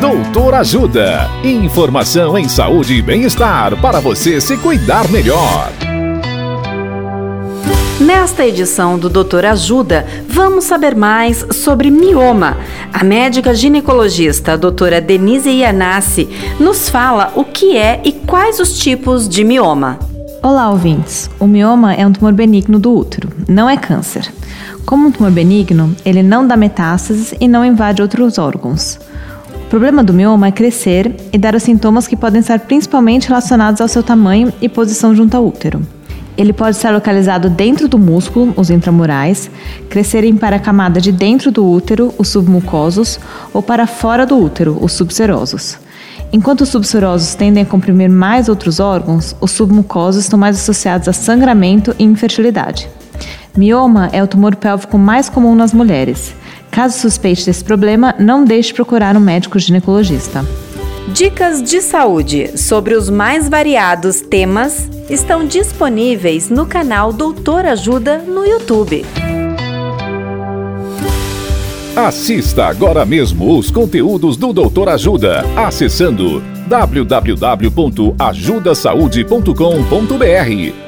Doutor Ajuda. Informação em saúde e bem-estar para você se cuidar melhor. Nesta edição do Doutor Ajuda, vamos saber mais sobre mioma. A médica ginecologista, a doutora Denise Ianassi, nos fala o que é e quais os tipos de mioma. Olá, ouvintes. O mioma é um tumor benigno do útero, não é câncer. Como um tumor benigno, ele não dá metástases e não invade outros órgãos. O problema do mioma é crescer e dar os sintomas que podem estar principalmente relacionados ao seu tamanho e posição junto ao útero. Ele pode estar localizado dentro do músculo, os intramurais, crescerem para a camada de dentro do útero, os submucosos, ou para fora do útero, os subserosos. Enquanto os subserosos tendem a comprimir mais outros órgãos, os submucosos estão mais associados a sangramento e infertilidade. Mioma é o tumor pélvico mais comum nas mulheres. Caso suspeite desse problema, não deixe de procurar um médico ginecologista. Dicas de saúde sobre os mais variados temas estão disponíveis no canal Doutor Ajuda no YouTube. Assista agora mesmo os conteúdos do Doutor Ajuda acessando www.ajudasaude.com.br